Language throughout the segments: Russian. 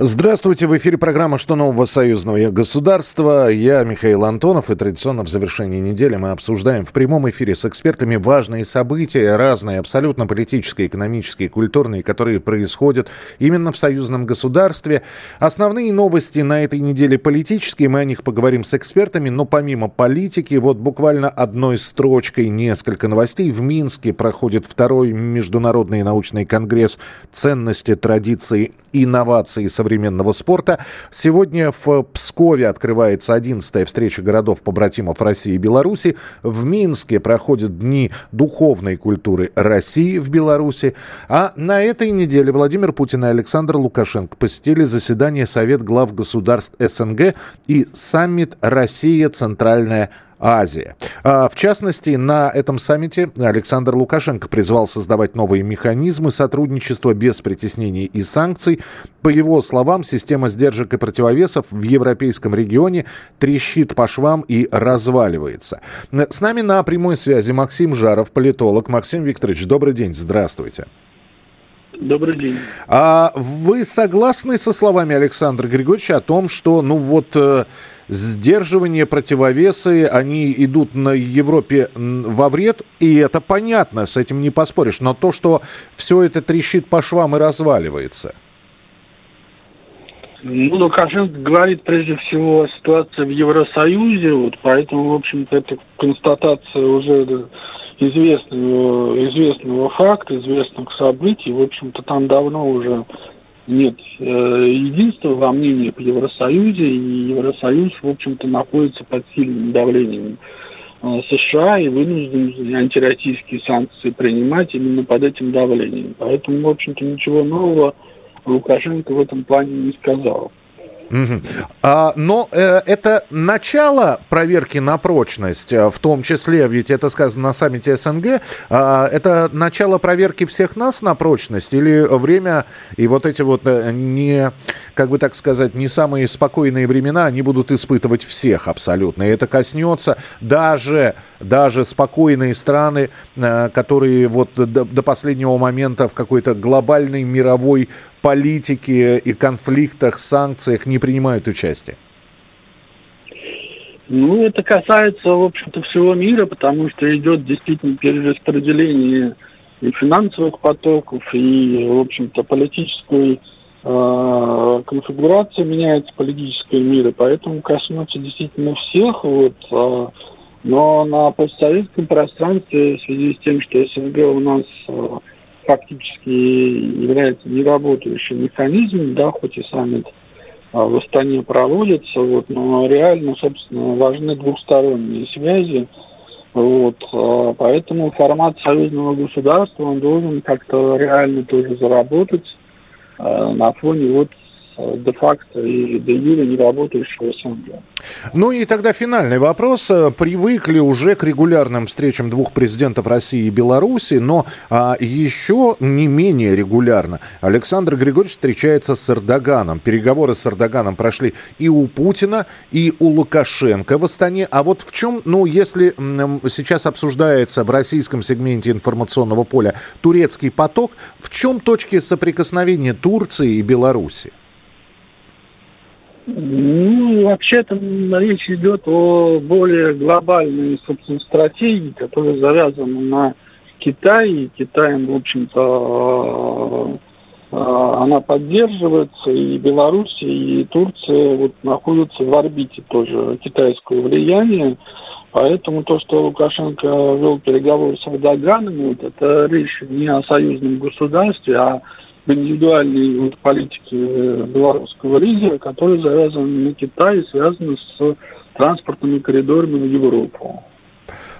Здравствуйте, в эфире программа «Что нового союзного государства». Я Михаил Антонов, и традиционно в завершении недели мы обсуждаем в прямом эфире с экспертами важные события, разные, абсолютно политические, экономические, культурные, которые происходят именно в союзном государстве. Основные новости на этой неделе политические, мы о них поговорим с экспертами, но помимо политики, вот буквально одной строчкой несколько новостей. В Минске проходит второй международный научный конгресс «Ценности, традиции, инновации современного современного спорта. Сегодня в Пскове открывается 11-я встреча городов-побратимов России и Беларуси. В Минске проходят Дни духовной культуры России в Беларуси. А на этой неделе Владимир Путин и Александр Лукашенко посетили заседание Совет глав государств СНГ и саммит «Россия. Центральная Азия. А, в частности, на этом саммите Александр Лукашенко призвал создавать новые механизмы сотрудничества без притеснений и санкций. По его словам, система сдержек и противовесов в европейском регионе трещит по швам и разваливается. С нами на прямой связи Максим Жаров, политолог. Максим Викторович, добрый день, здравствуйте. Добрый день. А вы согласны со словами Александра Григорьевича о том, что, ну вот, э, сдерживание, противовесы, они идут на Европе во вред, и это понятно, с этим не поспоришь. Но то, что все это трещит по швам и разваливается. Ну, Лукашенко говорит прежде всего о ситуации в Евросоюзе, вот поэтому, в общем-то, это констатация уже известного, известного факта, известных событий. В общем-то, там давно уже нет э, единства во мнении по Евросоюзе, и Евросоюз, в общем-то, находится под сильным давлением э, США и вынужден антироссийские санкции принимать именно под этим давлением. Поэтому, в общем-то, ничего нового Лукашенко в этом плане не сказал. Угу. А, но э, это начало проверки на прочность, э, в том числе, ведь это сказано на саммите СНГ, а, это начало проверки всех нас на прочность или время и вот эти вот э, не, как бы так сказать, не самые спокойные времена, они будут испытывать всех абсолютно. И это коснется даже, даже спокойные страны, э, которые вот до, последнего момента в какой-то глобальной мировой политике и конфликтах, санкциях не принимают участие? Ну, это касается, в общем-то, всего мира, потому что идет действительно перераспределение и финансовых потоков, и, в общем-то, политической э, конфигурация меняется политическая мира, поэтому коснется действительно всех. Вот, э, но на постсоветском пространстве в связи с тем, что СНГ у нас э, фактически является неработающим механизмом, да, хоть и саммит а, в Астане проводится, вот, но реально, собственно, важны двухсторонние связи. Вот, а, поэтому формат союзного государства он должен как-то реально тоже заработать на фоне вот де-факто и де-юре не работающего СНГ. Ну и тогда финальный вопрос. Привыкли уже к регулярным встречам двух президентов России и Беларуси, но а, еще не менее регулярно Александр Григорьевич встречается с Эрдоганом. Переговоры с Эрдоганом прошли и у Путина, и у Лукашенко в Астане. А вот в чем, ну, если сейчас обсуждается в российском сегменте информационного поля турецкий поток, в чем точки соприкосновения Турции и Беларуси? Ну, вообще-то речь идет о более глобальной, собственно, стратегии, которая завязана на Китае. И Китаем, в общем-то, э, э, она поддерживается, и Беларусь, и Турция вот находятся в орбите тоже китайского влияния. Поэтому то, что Лукашенко вел переговоры с Эрдоганом, вот это речь не о союзном государстве, а в индивидуальной политике э, белорусского лидера, который завязан на Китай и связан с транспортными коридорами в Европу.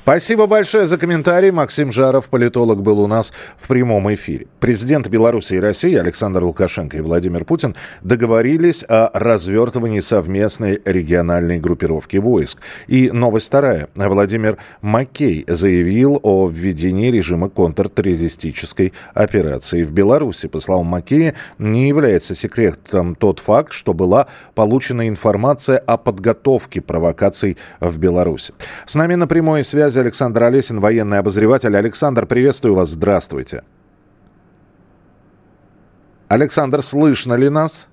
Спасибо большое за комментарий. Максим Жаров, политолог, был у нас в прямом эфире. Президент Беларуси и России Александр Лукашенко и Владимир Путин договорились о развертывании совместной региональной группировки войск. И новость вторая. Владимир Маккей заявил о введении режима контртеррористической операции в Беларуси. По словам Маккея, не является секретом тот факт, что была получена информация о подготовке провокаций в Беларуси. С нами на прямой связи связи Александр Олесин, военный обозреватель. Александр, приветствую вас. Здравствуйте. Александр, слышно ли нас?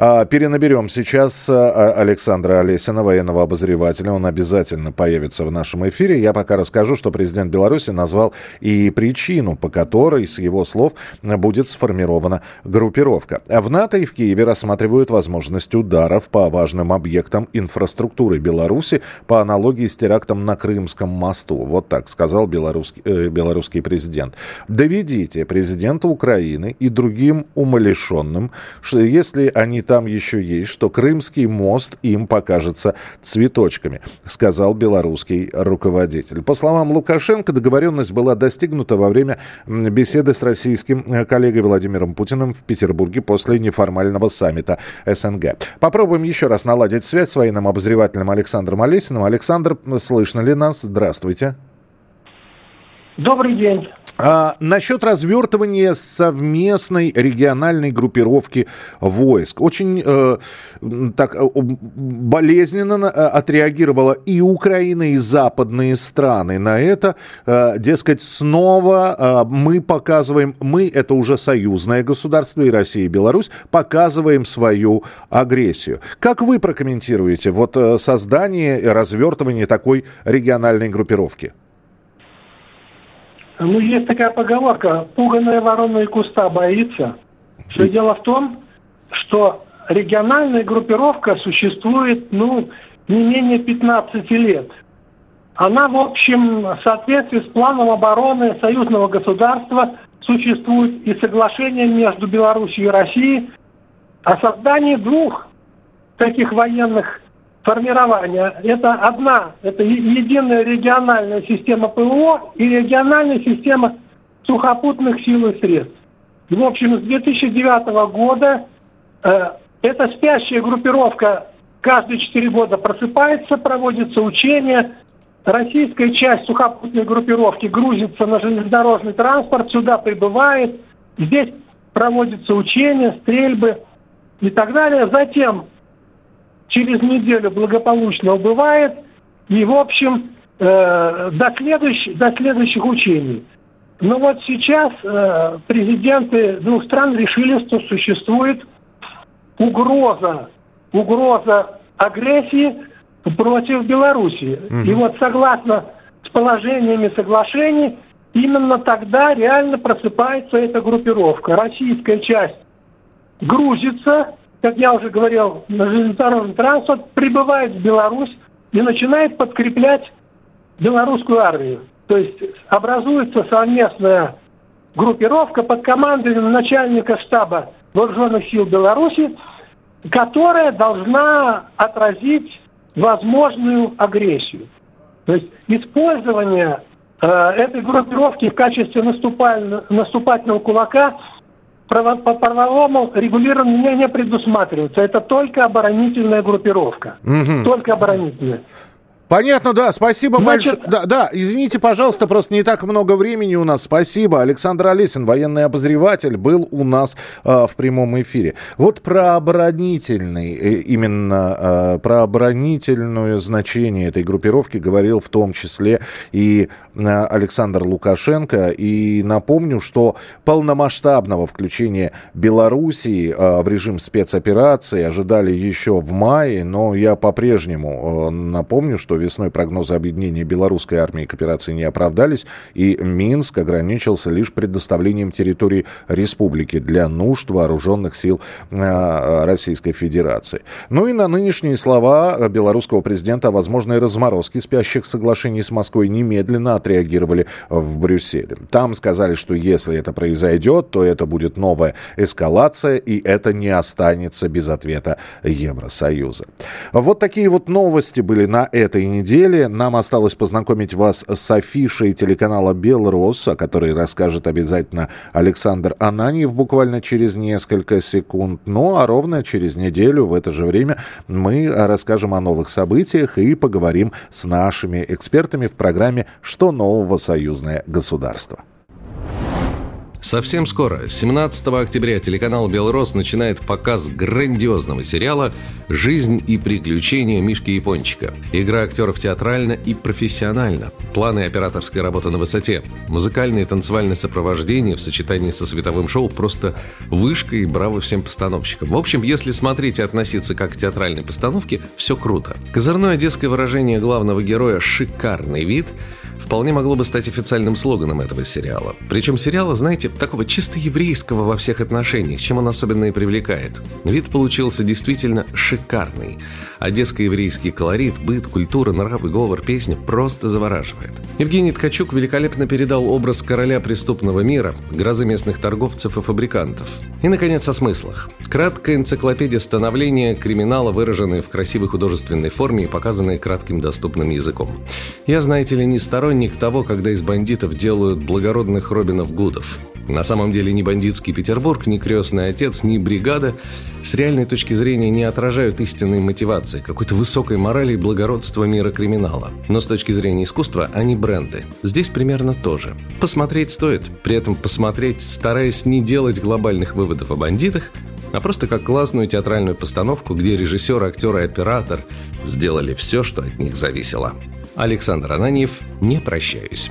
А, перенаберем сейчас а, Александра Олесина, военного обозревателя. Он обязательно появится в нашем эфире. Я пока расскажу, что президент Беларуси назвал и причину, по которой, с его слов, будет сформирована группировка. В НАТО и в Киеве рассматривают возможность ударов по важным объектам инфраструктуры Беларуси по аналогии с терактом на Крымском мосту. Вот так сказал белорусский, э, белорусский президент. Доведите президента Украины и другим умалишенным, что если они там еще есть, что Крымский мост им покажется цветочками, сказал белорусский руководитель. По словам Лукашенко, договоренность была достигнута во время беседы с российским э, коллегой Владимиром Путиным в Петербурге после неформального саммита СНГ. Попробуем еще раз наладить связь с военным обозревателем Александром Олесиным. Александр, слышно ли нас? Здравствуйте. Добрый день. А, насчет развертывания совместной региональной группировки войск. Очень э, так э, болезненно э, отреагировала и Украина, и западные страны на это. Э, дескать, снова э, мы показываем, мы, это уже союзное государство, и Россия, и Беларусь, показываем свою агрессию. Как вы прокомментируете вот э, создание и развертывание такой региональной группировки? Ну, есть такая поговорка, пуганая ворона и куста боится. Все дело в том, что региональная группировка существует, ну, не менее 15 лет. Она, в общем, в соответствии с планом обороны союзного государства существует и соглашение между Беларусью и Россией о создании двух таких военных формирования. Это одна, это единая региональная система ПВО и региональная система сухопутных сил и средств. В общем, с 2009 года э, эта спящая группировка каждые четыре года просыпается, проводятся учения. Российская часть сухопутной группировки грузится на железнодорожный транспорт, сюда прибывает. Здесь проводятся учения, стрельбы и так далее. Затем через неделю благополучно убывает, и, в общем, э, до, следующих, до следующих учений. Но вот сейчас э, президенты двух стран решили, что существует угроза, угроза агрессии против Белоруссии. Угу. И вот согласно с положениями соглашений, именно тогда реально просыпается эта группировка. Российская часть грузится, как я уже говорил, железнодорожный транспорт прибывает в Беларусь и начинает подкреплять белорусскую армию. То есть образуется совместная группировка под командой начальника штаба вооруженных сил Беларуси, которая должна отразить возможную агрессию. То есть использование э, этой группировки в качестве наступательного кулака – по правовому регулированию не предусматривается. Это только оборонительная группировка. Угу. Только оборонительная. Понятно, да, спасибо Значит... большое. Да, да, извините, пожалуйста, просто не так много времени у нас. Спасибо. Александр Олесин, военный обозреватель, был у нас э, в прямом эфире. Вот про оборонительный, э, именно э, про оборонительное значение этой группировки говорил в том числе и э, Александр Лукашенко. И напомню, что полномасштабного включения Белоруссии э, в режим спецоперации ожидали еще в мае, но я по-прежнему э, напомню, что весной прогнозы объединения белорусской армии к операции не оправдались, и Минск ограничился лишь предоставлением территории республики для нужд вооруженных сил э, Российской Федерации. Ну и на нынешние слова белорусского президента о возможной разморозке спящих соглашений с Москвой немедленно отреагировали в Брюсселе. Там сказали, что если это произойдет, то это будет новая эскалация, и это не останется без ответа Евросоюза. Вот такие вот новости были на этой недели. Нам осталось познакомить вас с афишей телеканала «Белрос», о которой расскажет обязательно Александр Ананьев буквально через несколько секунд. Ну а ровно через неделю в это же время мы расскажем о новых событиях и поговорим с нашими экспертами в программе «Что нового союзное государство». Совсем скоро, 17 октября, телеканал «Белрос» начинает показ грандиозного сериала «Жизнь и приключения Мишки Япончика». Игра актеров театральна и профессиональна. Планы операторской работы на высоте. Музыкальное и танцевальное сопровождение в сочетании со световым шоу просто вышка и браво всем постановщикам. В общем, если смотреть и относиться как к театральной постановке, все круто. Козырное одесское выражение главного героя «шикарный вид» вполне могло бы стать официальным слоганом этого сериала. Причем сериала, знаете, такого чисто еврейского во всех отношениях, чем он особенно и привлекает. Вид получился действительно шикарный. Одесско-еврейский колорит, быт, культура, нравы, говор, песня просто завораживает. Евгений Ткачук великолепно передал образ короля преступного мира, грозы местных торговцев и фабрикантов. И, наконец, о смыслах. Краткая энциклопедия становления криминала, выраженная в красивой художественной форме и показанная кратким доступным языком. Я, знаете ли, не сторонник того, когда из бандитов делают благородных Робинов Гудов. На самом деле ни бандитский Петербург, ни крестный отец, ни бригада с реальной точки зрения не отражают истинной мотивации, какой-то высокой морали и благородства мира криминала. Но с точки зрения искусства они бренды. Здесь примерно то же. Посмотреть стоит, при этом посмотреть, стараясь не делать глобальных выводов о бандитах, а просто как классную театральную постановку, где режиссер, актер и оператор сделали все, что от них зависело. Александр Ананьев, не прощаюсь.